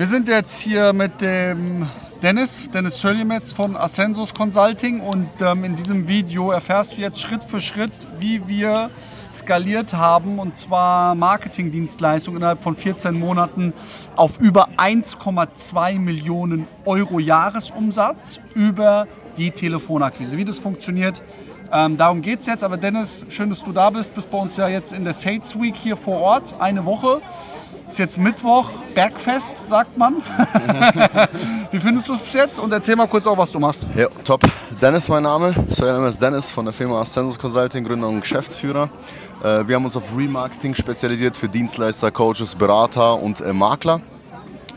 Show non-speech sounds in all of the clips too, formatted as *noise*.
Wir sind jetzt hier mit dem Dennis, Dennis Söljemetz von Ascensus Consulting und ähm, in diesem Video erfährst du jetzt Schritt für Schritt, wie wir skaliert haben und zwar Marketingdienstleistungen innerhalb von 14 Monaten auf über 1,2 Millionen Euro Jahresumsatz über die Telefonakquise. Wie das funktioniert, ähm, darum geht es jetzt. Aber Dennis, schön, dass du da bist. Bist bei uns ja jetzt in der Sales Week hier vor Ort, eine Woche. Ist jetzt Mittwoch, Bergfest, sagt man. *laughs* Wie findest du es bis jetzt? Und erzähl mal kurz auch, was du machst. Ja, top. Dennis mein Name. Mein Name ist Dennis von der Firma Ascensus Consulting, Gründer und Geschäftsführer. Äh, wir haben uns auf Remarketing spezialisiert für Dienstleister, Coaches, Berater und äh, Makler.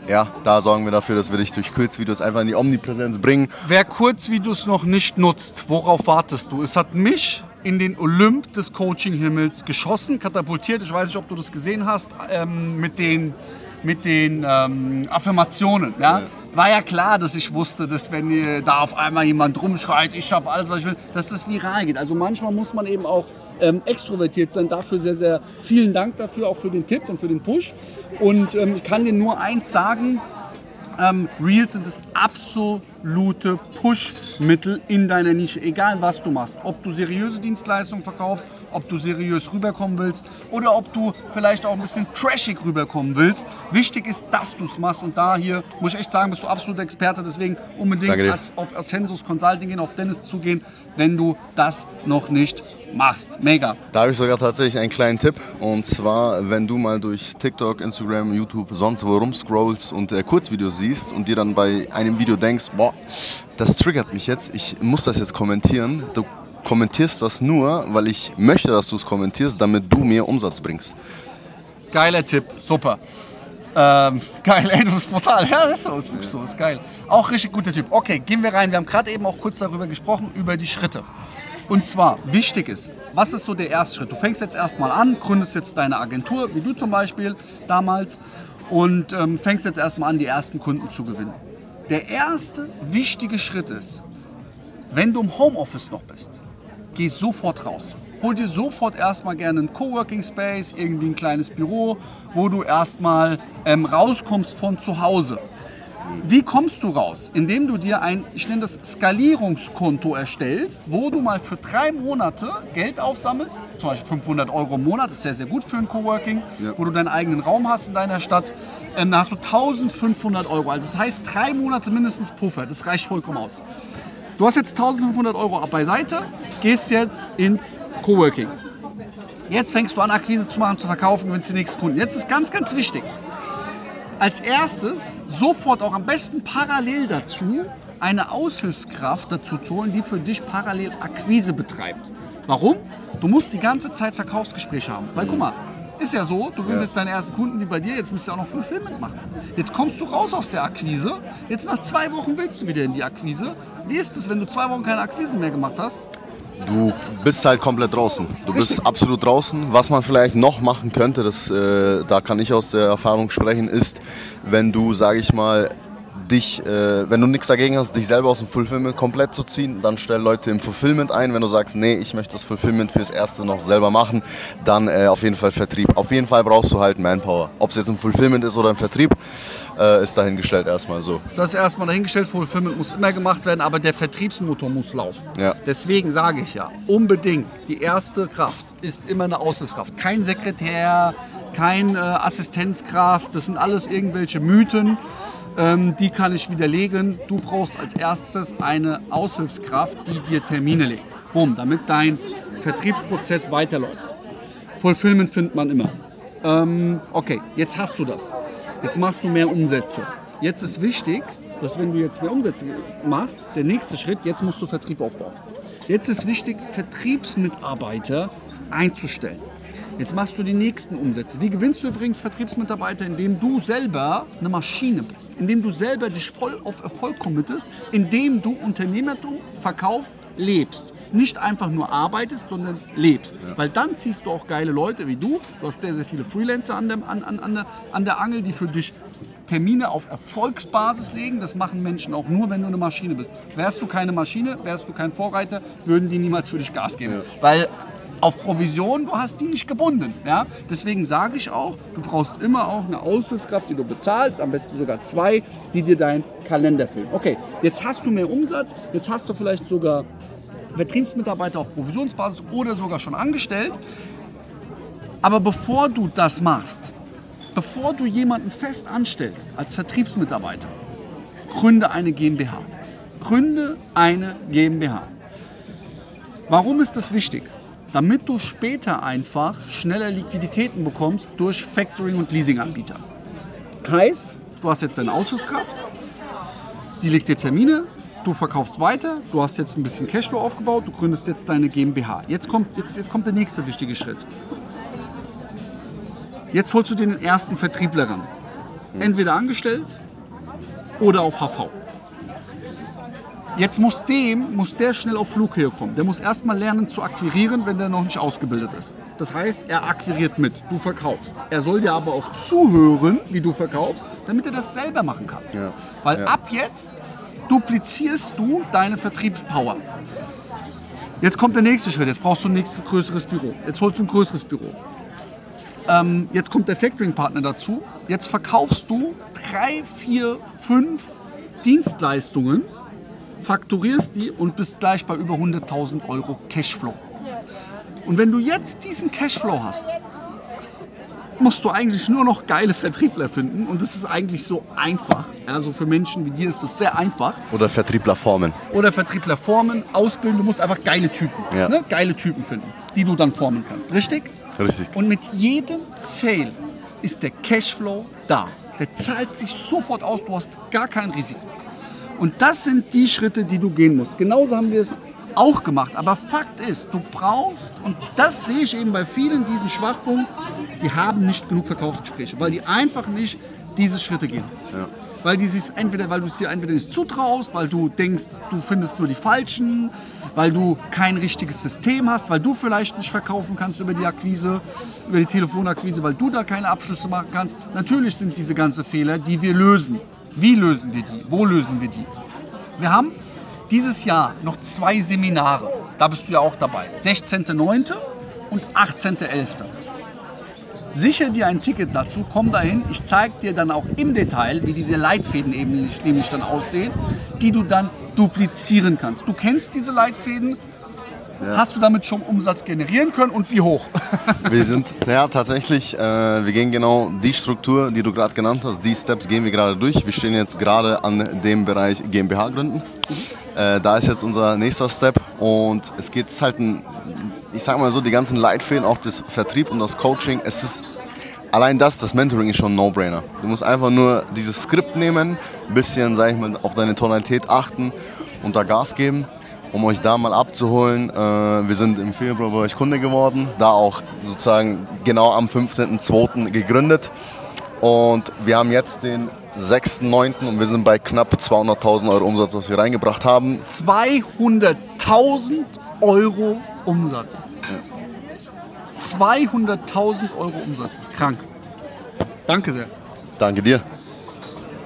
Ja, da sorgen wir dafür, dass wir dich durch Kurzvideos einfach in die Omnipräsenz bringen. Wer Kurzvideos noch nicht nutzt, worauf wartest du? Es hat mich in den Olymp des Coaching-Himmels geschossen, katapultiert. Ich weiß nicht, ob du das gesehen hast, ähm, mit den, mit den ähm, Affirmationen. Ja? ja? War ja klar, dass ich wusste, dass wenn da auf einmal jemand rumschreit, ich schaffe alles, was ich will, dass das viral geht. Also manchmal muss man eben auch ähm, extrovertiert sein. Dafür sehr, sehr vielen Dank dafür, auch für den Tipp und für den Push. Und ähm, ich kann dir nur eins sagen, ähm, Reels sind das absolute Push-Mittel in deiner Nische, egal was du machst. Ob du seriöse Dienstleistungen verkaufst, ob du seriös rüberkommen willst oder ob du vielleicht auch ein bisschen trashig rüberkommen willst. Wichtig ist, dass du es machst und da hier muss ich echt sagen, bist du absoluter Experte. Deswegen unbedingt auf Ascensus Consulting gehen, auf Dennis zugehen, wenn du das noch nicht machst. Mega. Da habe ich sogar tatsächlich einen kleinen Tipp. Und zwar, wenn du mal durch TikTok, Instagram, YouTube, sonst wo rumscrollst und äh, Kurzvideos siehst und dir dann bei einem Video denkst, boah, das triggert mich jetzt, ich muss das jetzt kommentieren. Du kommentierst das nur, weil ich möchte, dass du es kommentierst, damit du mir Umsatz bringst. Geiler Tipp, super. Ähm, *laughs* geil, ey, du bist brutal. Ja, das ist so, ist wirklich so, ist geil. Auch richtig guter Typ. Okay, gehen wir rein. Wir haben gerade eben auch kurz darüber gesprochen, über die Schritte. Und zwar, wichtig ist, was ist so der erste Schritt? Du fängst jetzt erstmal an, gründest jetzt deine Agentur, wie du zum Beispiel damals, und ähm, fängst jetzt erstmal an, die ersten Kunden zu gewinnen. Der erste wichtige Schritt ist, wenn du im Homeoffice noch bist, geh sofort raus. Hol dir sofort erstmal gerne einen Coworking Space, irgendwie ein kleines Büro, wo du erstmal ähm, rauskommst von zu Hause. Wie kommst du raus? Indem du dir ein, ich nenne das Skalierungskonto erstellst, wo du mal für drei Monate Geld aufsammelst, zum Beispiel 500 Euro im Monat, ist sehr, sehr gut für ein Coworking, ja. wo du deinen eigenen Raum hast in deiner Stadt. Ähm, da hast du 1500 Euro. Also das heißt drei Monate mindestens Puffer, das reicht vollkommen aus. Du hast jetzt 1500 Euro beiseite, gehst jetzt ins Coworking. Jetzt fängst du an, Akquise zu machen, zu verkaufen, gewinnst die nächsten Kunden. Jetzt ist ganz, ganz wichtig als erstes sofort auch am besten parallel dazu eine Aushilfskraft dazu zu holen, die für dich parallel Akquise betreibt. Warum? Du musst die ganze Zeit Verkaufsgespräche haben. Weil guck mal, ist ja so, du willst ja. jetzt deine ersten Kunden wie bei dir, jetzt musst du auch noch Fulfillment machen. Jetzt kommst du raus aus der Akquise, jetzt nach zwei Wochen willst du wieder in die Akquise. Wie ist es, wenn du zwei Wochen keine Akquise mehr gemacht hast? du bist halt komplett draußen. Du Richtig. bist absolut draußen. Was man vielleicht noch machen könnte, das, äh, da kann ich aus der Erfahrung sprechen, ist, wenn du, sage ich mal, dich, äh, wenn du nichts dagegen hast, dich selber aus dem Fulfillment komplett zu ziehen, dann stell Leute im Fulfillment ein. Wenn du sagst, nee, ich möchte das Fulfillment fürs Erste noch selber machen, dann äh, auf jeden Fall Vertrieb. Auf jeden Fall brauchst du halt Manpower. Ob es jetzt im Fulfillment ist oder im Vertrieb, äh, ist dahingestellt erstmal so. Das ist erstmal dahingestellt, Fulfillment muss immer gemacht werden, aber der Vertriebsmotor muss laufen. Ja. Deswegen sage ich ja, unbedingt, die erste Kraft ist immer eine Aushilfskraft. Kein Sekretär, kein äh, Assistenzkraft, das sind alles irgendwelche Mythen. Ähm, die kann ich widerlegen. Du brauchst als erstes eine Aushilfskraft, die dir Termine legt. Boom, damit dein Vertriebsprozess weiterläuft. Fulfillment findet man immer. Ähm, okay, jetzt hast du das. Jetzt machst du mehr Umsätze. Jetzt ist wichtig, dass wenn du jetzt mehr Umsätze machst, der nächste Schritt, jetzt musst du Vertrieb aufbauen. Jetzt ist wichtig, Vertriebsmitarbeiter einzustellen. Jetzt machst du die nächsten Umsätze. Wie gewinnst du übrigens Vertriebsmitarbeiter? Indem du selber eine Maschine bist, indem du selber dich voll auf Erfolg committest, indem du Unternehmertum, Verkauf lebst. Nicht einfach nur arbeitest, sondern lebst. Ja. Weil dann ziehst du auch geile Leute wie du. Du hast sehr, sehr viele Freelancer an, dem, an, an, an, der, an der Angel, die für dich Termine auf Erfolgsbasis legen. Das machen Menschen auch nur, wenn du eine Maschine bist. Wärst du keine Maschine, wärst du kein Vorreiter, würden die niemals für dich Gas geben. Ja. Weil auf Provision, du hast die nicht gebunden. Ja? Deswegen sage ich auch, du brauchst immer auch eine Aushilfskraft, die du bezahlst, am besten sogar zwei, die dir deinen Kalender füllen. Okay, jetzt hast du mehr Umsatz, jetzt hast du vielleicht sogar Vertriebsmitarbeiter auf Provisionsbasis oder sogar schon angestellt. Aber bevor du das machst, bevor du jemanden fest anstellst als Vertriebsmitarbeiter, gründe eine GmbH. Gründe eine GmbH. Warum ist das wichtig? Damit du später einfach schneller Liquiditäten bekommst durch Factoring und Leasinganbieter. Heißt, du hast jetzt deine Ausschusskraft, die legt dir Termine, du verkaufst weiter, du hast jetzt ein bisschen Cashflow aufgebaut, du gründest jetzt deine GmbH. Jetzt kommt, jetzt, jetzt kommt der nächste wichtige Schritt. Jetzt holst du den ersten Vertriebler ran. Entweder angestellt oder auf HV. Jetzt muss dem, muss der schnell auf Flughöhe kommen. Der muss erstmal lernen zu akquirieren, wenn der noch nicht ausgebildet ist. Das heißt, er akquiriert mit, du verkaufst. Er soll dir aber auch zuhören, wie du verkaufst, damit er das selber machen kann. Ja. Weil Ja. ab jetzt duplizierst du deine Vertriebspower. Jetzt kommt der nächste Schritt. Jetzt brauchst du ein nächstes größeres Büro. Jetzt holst du ein größeres Büro. Ähm, jetzt kommt der Factoring-Partner dazu. Jetzt verkaufst du drei, vier, fünf Dienstleistungen, fakturierst die und bist gleich bei über 100.000 Euro Cashflow. Und wenn du jetzt diesen Cashflow hast, musst du eigentlich nur noch geile Vertriebler finden. Und das ist eigentlich so einfach. Also für Menschen wie dir ist das sehr einfach. Oder Vertriebler formen. Oder Vertriebler formen, ausbilden. Du musst einfach geile Typen, Ja. ne? geile Typen finden, die du dann formen kannst. Richtig? Richtig. Und mit jedem Sale ist der Cashflow da. Der zahlt sich sofort aus, du hast gar kein Risiko. Und das sind die Schritte, die du gehen musst. Genauso haben wir es auch gemacht. Aber Fakt ist, du brauchst, und das sehe ich eben bei vielen diesen Schwachpunkten, die haben nicht genug Verkaufsgespräche, weil die einfach nicht diese Schritte gehen. Weil, die sich entweder, weil du es dir entweder nicht zutraust, weil du denkst, du findest nur die Falschen, weil du kein richtiges System hast, weil du vielleicht nicht verkaufen kannst über die Akquise, über die Telefonakquise, weil du da keine Abschlüsse machen kannst. Natürlich sind diese ganzen Fehler, die wir lösen. Wie lösen wir die? Wo lösen wir die? Wir haben dieses Jahr noch zwei Seminare. Da bist du ja auch dabei. 16.09. und 18.11. Sicher dir ein Ticket dazu, komm dahin. Ich zeige dir dann auch im Detail, wie diese Leitfäden eben nämlich- dann aussehen, die du dann duplizieren kannst. Du kennst diese Leitfäden. Hast du damit schon Umsatz generieren können und wie hoch? *laughs* Wir sind, ja, tatsächlich, äh, wir gehen genau die Struktur, die du gerade genannt hast, die Steps gehen wir gerade durch. Wir stehen jetzt gerade an dem Bereich GmbH gründen. Äh, da ist jetzt unser nächster Step und es geht halt, ein, ich sag mal so, die ganzen Leitfäden, auch das Vertrieb und das Coaching, es ist allein das, das Mentoring ist schon ein No-Brainer. Du musst einfach nur dieses Skript nehmen, ein bisschen, sag ich mal, auf deine Tonalität achten und da Gas geben, um euch da mal abzuholen. Äh, wir sind im Februar bei euch Kunde geworden, da auch sozusagen genau am 15.02. gegründet und wir haben jetzt den 6.9. und wir sind bei knapp 200.000 Euro Umsatz, was wir reingebracht haben. 200.000 Euro Umsatz. 200.000 Euro Umsatz. Das ist krank. Danke sehr. Danke dir.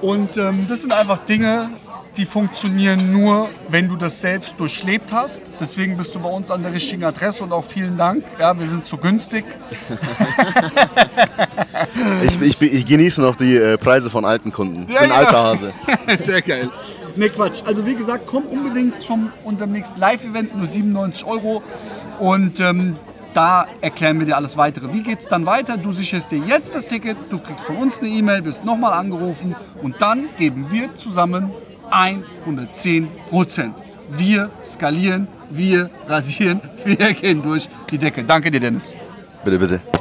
Und ähm, das sind einfach Dinge, die funktionieren nur, wenn du das selbst durchlebt hast. Deswegen bist du bei uns an der richtigen Adresse und auch vielen Dank. Ja, wir sind zu günstig. *laughs* Ich, ich, ich genieße noch die äh, Preise von alten Kunden. Ich Ja, bin ja. alter Hase. *laughs* Sehr geil. Ne, Quatsch. Also wie gesagt, komm unbedingt zu unserem nächsten Live-Event, nur 97 Euro. Und ähm, da erklären wir dir alles Weitere. Wie geht es dann weiter? Du sicherst dir jetzt das Ticket, du kriegst von uns eine E-Mail, wirst nochmal angerufen und dann geben wir zusammen 110 Prozent. Wir skalieren, wir rasieren, *laughs* wir gehen durch die Decke. Danke dir, Dennis. Bitte, bitte.